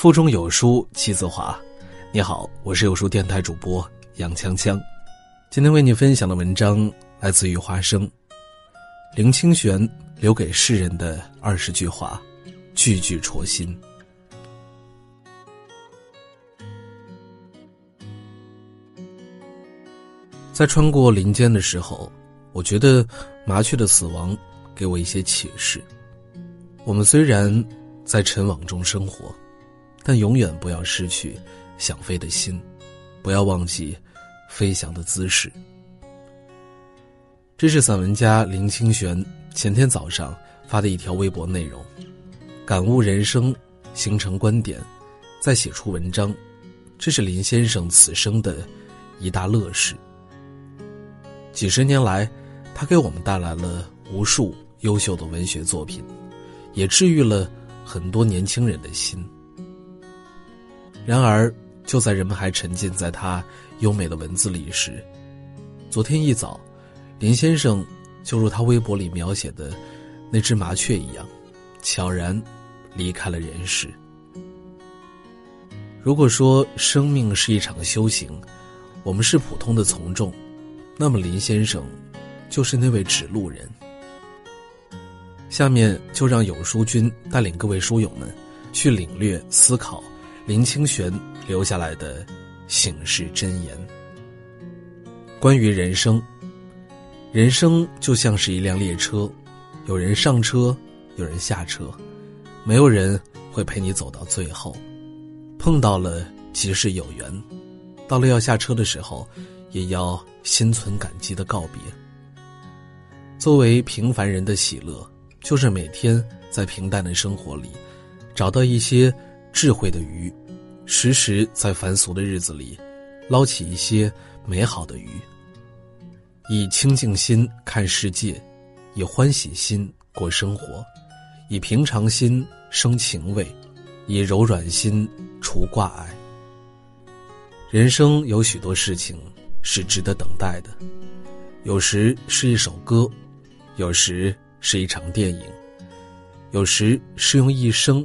腹中有书气自华。你好，我是有书电台主播杨锵锵。今天为你分享的文章来自于花生，林清玄留给世人的二十句话，句句戳心。在穿过林间的时候，我觉得麻雀的死亡给我一些启示。我们虽然在尘网中生活。但永远不要失去想飞的心，不要忘记飞翔的姿势。这是散文家林清玄前天早上发的一条微博内容，感悟人生，形成观点，再写出文章，这是林先生此生的一大乐事。几十年来，他给我们带来了无数优秀的文学作品，也治愈了很多年轻人的心。然而，就在人们还沉浸在他优美的文字里时，昨天一早，林先生就如他微博里描写的那只麻雀一样，悄然离开了人世。如果说生命是一场修行，我们是普通的从众，那么林先生就是那位指路人。下面就让有书君带领各位书友们去领略、思考。林清玄留下来的醒世箴言。关于人生，人生就像是一辆列车，有人上车，有人下车，没有人会陪你走到最后。碰到了即是有缘，到了要下车的时候，也要心存感激的告别。作为平凡人的喜乐，就是每天在平淡的生活里，找到一些智慧的鱼。时时在凡俗的日子里，捞起一些美好的鱼。以清净心看世界，以欢喜心过生活，以平常心生情味，以柔软心除挂碍。人生有许多事情是值得等待的，有时是一首歌，有时是一场电影，有时是用一生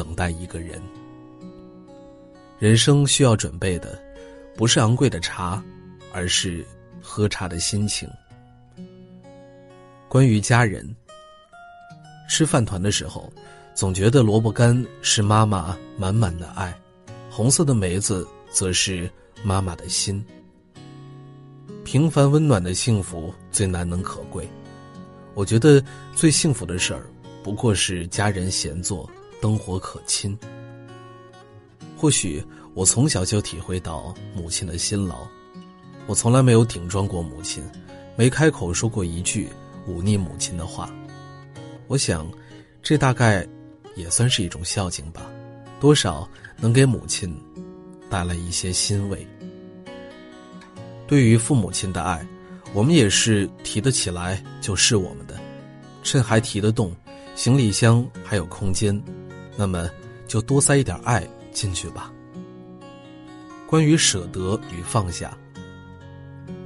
等待一个人。人生需要准备的，不是昂贵的茶，而是喝茶的心情。关于家人，吃饭团的时候，总觉得萝卜干是妈妈满满的爱，红色的梅子则是妈妈的心。平凡温暖的幸福最难能可贵，我觉得最幸福的事儿，不过是家人闲坐，灯火可亲。或许我从小就体会到母亲的辛劳，我从来没有顶撞过母亲，没开口说过一句忤逆母亲的话。我想，这大概也算是一种孝敬吧，多少能给母亲带来一些欣慰。对于父母亲的爱，我们也是提得起来就是我们的，趁还提得动，行李箱还有空间，那么就多塞一点爱。进去吧。关于舍得与放下，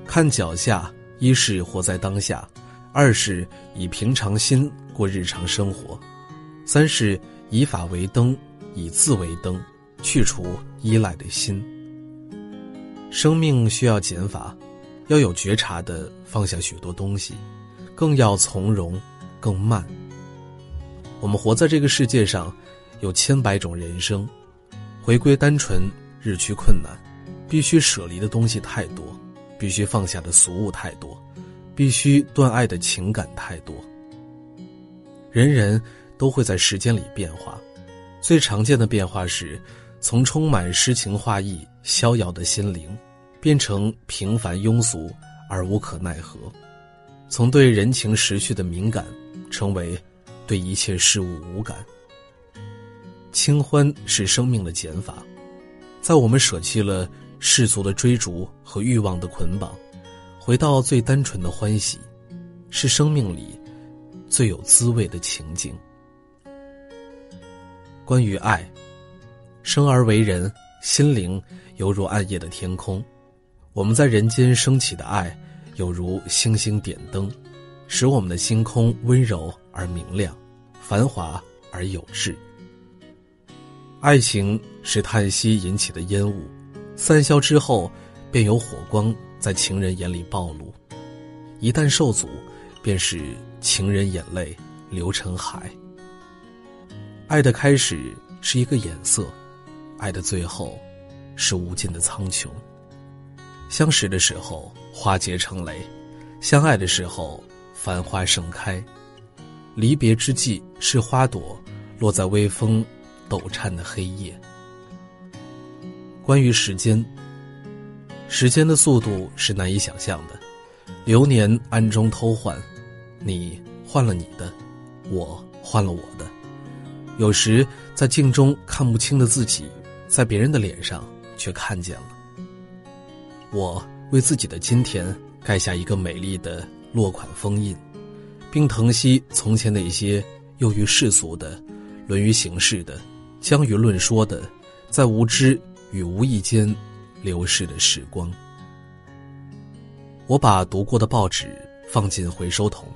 看脚下，一是活在当下，二是以平常心过日常生活，三是以法为灯，以字为灯，去除依赖的心。生命需要减法，要有觉察的放下许多东西，更要从容，更慢。我们活在这个世界上，有千百种人生。回归单纯，日趋困难，必须舍离的东西太多，必须放下的俗物太多，必须断爱的情感太多。人人都会在时间里变化，最常见的变化是，从充满诗情画意、逍遥的心灵，变成平凡庸俗而无可奈何；从对人情时序的敏感，成为对一切事物无感。清欢是生命的减法，在我们舍弃了世俗的追逐和欲望的捆绑，回到最单纯的欢喜，是生命里最有滋味的情景。关于爱，生而为人，心灵犹如暗夜的天空，我们在人间升起的爱，有如星星点灯，使我们的星空温柔而明亮，繁华而有致。爱情是叹息引起的烟雾，散消之后，便有火光在情人眼里暴露。一旦受阻，便是情人眼泪流成海。爱的开始是一个眼色，爱的最后是无尽的苍穹。相识的时候花结成蕾，相爱的时候繁花盛开，离别之际是花朵落在微风抖颤的黑夜。关于时间，时间的速度是难以想象的。流年暗中偷换，你换了你的，我换了我的。有时在镜中看不清的自己，在别人的脸上却看见了。我为自己的今天盖下一个美丽的落款封印，并疼惜从前那些囿于世俗的、沦于形式的、将于论说的，在无知与无意间流逝的时光。我把读过的报纸放进回收桶，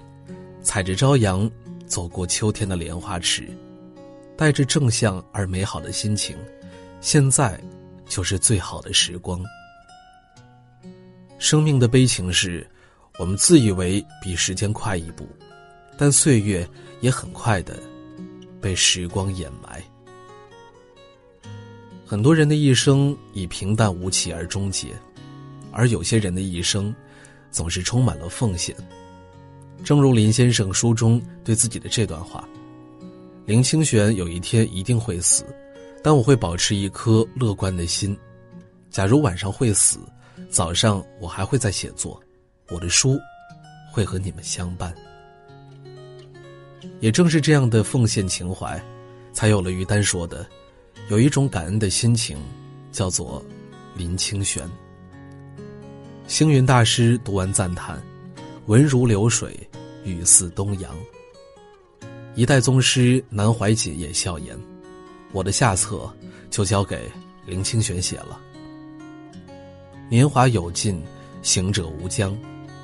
踩着朝阳走过秋天的莲花池，带着正向而美好的心情。现在，就是最好的时光。生命的悲情是，我们自以为比时间快一步，但岁月也很快的被时光掩埋。很多人的一生以平淡无奇而终结，而有些人的一生。总是充满了奉献。正如林先生书中对自己的这段话：“林清玄有一天一定会死，但我会保持一颗乐观的心。假如晚上会死，早上我还会在写作，我的书会和你们相伴。”也正是这样的奉献情怀，才有了于丹说的：“有一种感恩的心情，叫做林清玄。”星云大师读完赞叹：“文如流水，语似东阳。”一代宗师南怀瑾也笑言：“我的下册就交给林清玄写了。”年华有尽，行者无疆，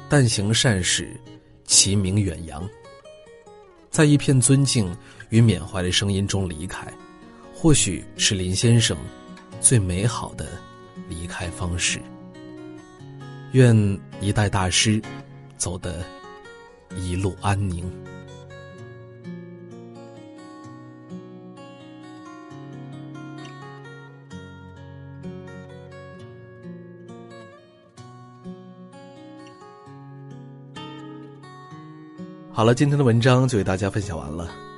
但行善事，其名远扬。在一片尊敬与缅怀的声音中离开，或许是林先生最美好的离开方式。愿一代大师走得一路安宁。好了，今天的文章就为大家分享完了。